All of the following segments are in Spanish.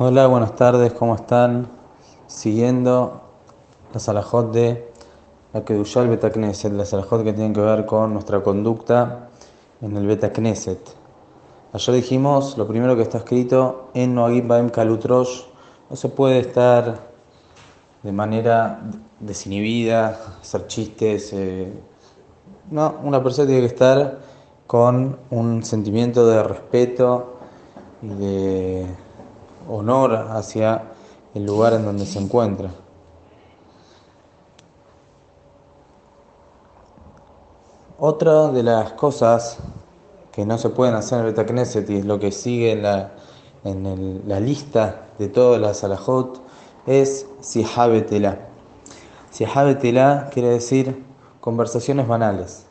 Hola, buenas tardes, ¿cómo están? Siguiendo la salajot de la Kedushal Beta Knesset, la salajot que tienen que ver con nuestra conducta en el Beta Knesset. Ayer dijimos, lo primero que está escrito en Noagim Baem Kalutrosh, no se puede estar de manera desinhibida, hacer chistes. eh, no, una persona tiene que estar con un sentimiento de respeto y de honor hacia el lugar en donde se encuentra. Otra de las cosas que no se pueden hacer en el Betacneset y es lo que sigue en la, en la lista de todas las alajot es Sihabetela. Sihabetela quiere decir conversaciones banales.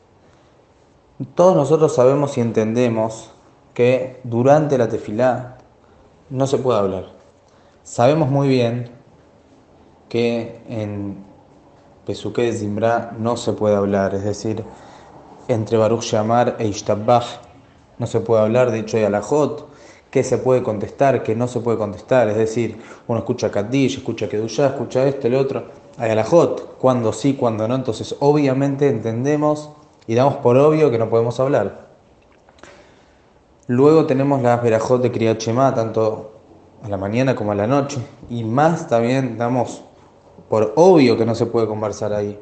Todos nosotros sabemos y entendemos que durante la tefilá no se puede hablar. Sabemos muy bien que en Pesuke de Zimbra no se puede hablar, es decir, entre Baruch Shamar e Ishtabbah no se puede hablar, de hecho hay alajot, que se puede contestar, que no se puede contestar, es decir, uno escucha Kaddish, escucha Kedushá, escucha esto, el otro, hay alajot, cuando sí, cuando no, entonces obviamente entendemos y damos por obvio que no podemos hablar. Luego tenemos las verajot de Kriyat tanto a la mañana como a la noche. Y más también damos por obvio que no se puede conversar ahí.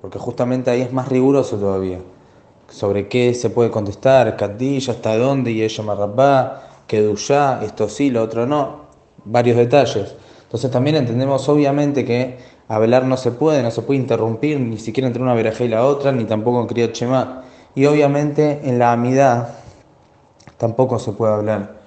Porque justamente ahí es más riguroso todavía. Sobre qué se puede contestar, Kaddish, hasta dónde, y ella Marrabá, Kedushá, esto sí, lo otro no. Varios detalles. Entonces también entendemos obviamente que hablar no se puede, no se puede interrumpir ni siquiera entre una verajá y la otra, ni tampoco en Kriyat. Y obviamente en la amidad tampoco se puede hablar.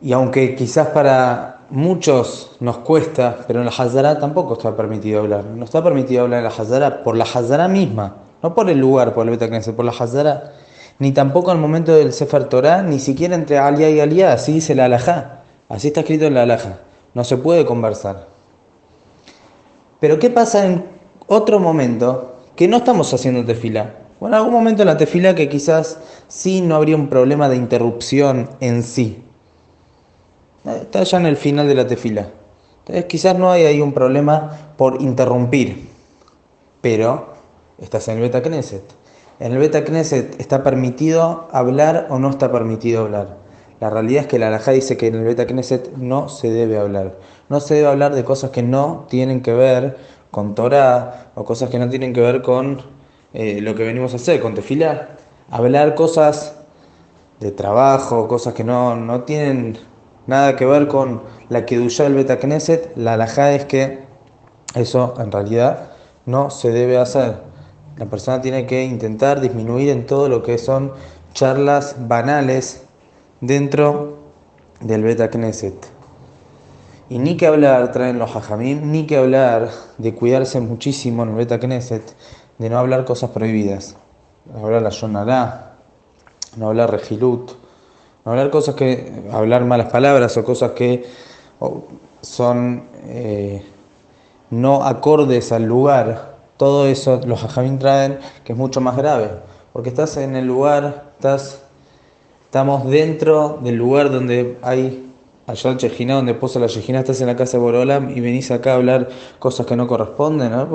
Y aunque quizás para muchos nos cuesta, pero en la Hazara tampoco está permitido hablar. No está permitido hablar en la Hazara por la Hazara misma, no por el lugar, por el Beta Knesset, por la Hazara. Ni tampoco al momento del Sefer Torah, ni siquiera entre Aliyah y Aliyah, así dice la Alajá. Así está escrito en la Alajá. No se puede conversar. Pero ¿qué pasa en otro momento que no estamos haciendo tefila? O en algún momento en la tefila que quizás sí no habría un problema de interrupción en sí. Está ya en el final de la tefila. Entonces quizás no hay ahí un problema por interrumpir. Pero estás en el Beta Knesset. En el Beta Knesset está permitido hablar o no está permitido hablar. La realidad es que la Alajá dice que en el Beta Knesset no se debe hablar. No se debe hablar de cosas que no tienen que ver con Torah o cosas que no tienen que ver con eh, lo que venimos a hacer, con tefilá. Hablar cosas de trabajo, cosas que no, no tienen nada que ver con la Kedushá del Beta Knesset, la alajá es que eso en realidad no se debe hacer. La persona tiene que intentar disminuir en todo lo que son charlas banales dentro del Beta Knesset. Y ni que hablar, traen los hajamim, ni que hablar de cuidarse muchísimo en el Beta Knesset, de no hablar cosas prohibidas. No hablar la Yonará, no hablar Regilut, no hablar cosas que. hablar malas palabras o cosas que son eh, no acordes al lugar. Todo eso los hajamim traen que es mucho más grave. Porque estás en el lugar, estás, estamos dentro del lugar donde hay allá el Chejina, donde posa la Chejina, estás en la casa de Borolam y venís acá a hablar cosas que no corresponden. ¿no?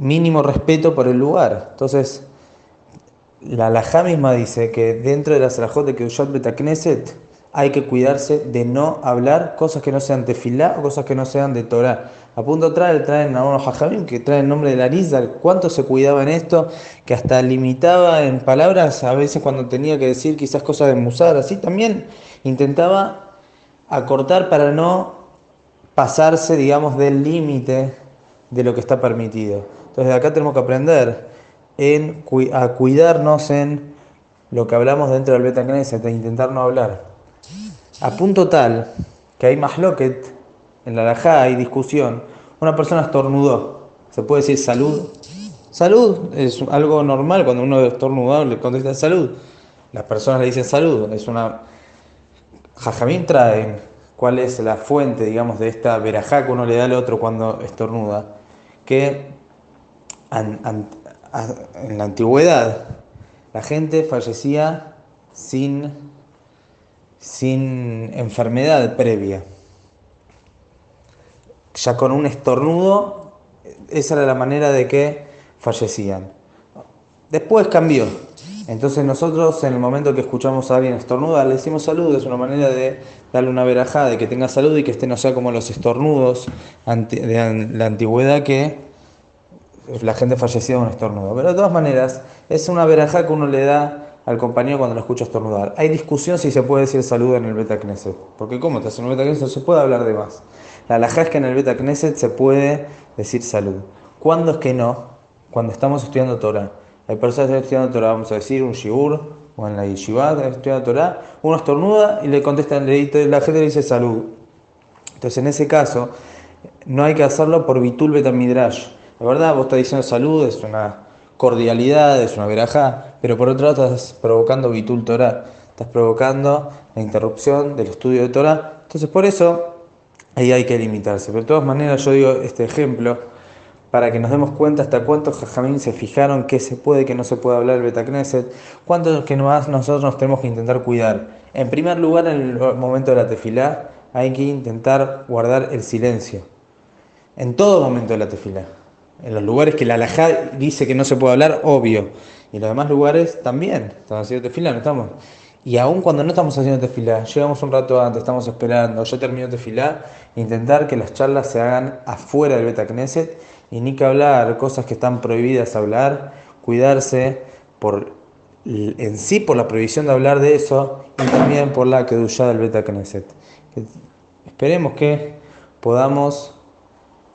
Mínimo respeto por el lugar. Entonces, la Alajá misma dice que dentro de la Salahot de Keushat Betakneset hay que cuidarse de no hablar cosas que no sean tefilá o cosas que no sean de Torah. A punto trae, traen a unos hajamim que traen el nombre de la Arizal. ¿Cuánto se cuidaba en esto? Que hasta limitaba en palabras, a veces cuando tenía que decir quizás cosas de Musar, así también intentaba acortar para no pasarse, digamos, del límite de lo que está permitido. Entonces acá tenemos que aprender en, a cuidarnos en lo que hablamos dentro del Beta de intentar no hablar. A punto tal que hay más loquet, en la alajá hay discusión, una persona estornudó. ¿Se puede decir salud? Salud es algo normal, cuando uno estornudó le contesta salud. Las personas le dicen salud, es una... Jajamín traen cuál es la fuente, digamos, de esta verajá que uno le da al otro cuando estornuda, que en la antigüedad la gente fallecía sin sin enfermedad previa. Ya con un estornudo, esa era la manera de que fallecían. Después cambió. Entonces nosotros en el momento que escuchamos a alguien estornudar, le decimos salud, es una manera de darle una verajada, de que tenga salud y que este no sea como los estornudos de la antigüedad que la gente fallecía de un estornudo. Pero de todas maneras, es una verajá que uno le da al compañero cuando lo escucha estornudar. Hay discusión si se puede decir salud en el Beta Knesset. Porque ¿cómo estás en el Beta Knesset? Se puede hablar de más. La alajá es que en el Beta Knesset se puede decir salud. ¿Cuándo es que no? Cuando estamos estudiando Torah. Hay personas que están estudiando Torah, vamos a decir, un shiur, o en la yeshiva, estudiando Torah, uno estornuda y le contesta, la gente le dice salud. Entonces, en ese caso, no hay que hacerlo por Bitul Betamidrash. La verdad, vos estás diciendo salud, es una cordialidad, es una verajá, pero por otro lado estás provocando Bitul Torah, estás provocando la interrupción del estudio de Torah. Entonces, por eso, ahí hay que limitarse. Pero de todas maneras, yo digo este ejemplo para que nos demos cuenta hasta cuántos jajamín se fijaron que se puede, que no se puede hablar el Betacneset, cuántos que más nosotros nos tenemos que intentar cuidar. En primer lugar, en el momento de la tefilá, hay que intentar guardar el silencio. En todo momento de la tefilá. En los lugares que la alajá dice que no se puede hablar, obvio. Y en los demás lugares también. Estamos haciendo tefilá, no estamos. Y aún cuando no estamos haciendo tefilá, llegamos un rato antes, estamos esperando, yo termino tefilá, intentar que las charlas se hagan afuera del Betacneset y ni que hablar cosas que están prohibidas hablar, cuidarse por en sí por la prohibición de hablar de eso y también por la kedushá del Beta Knesset. Esperemos que podamos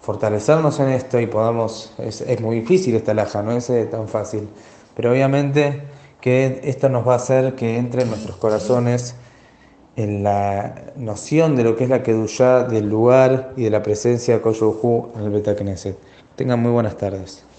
fortalecernos en esto y podamos, es, es muy difícil esta laja, no es eh, tan fácil, pero obviamente que esto nos va a hacer que entre en nuestros corazones en la noción de lo que es la Kedushá del lugar y de la presencia de Koyuhu en el Beta Knesset. Tengan muy buenas tardes.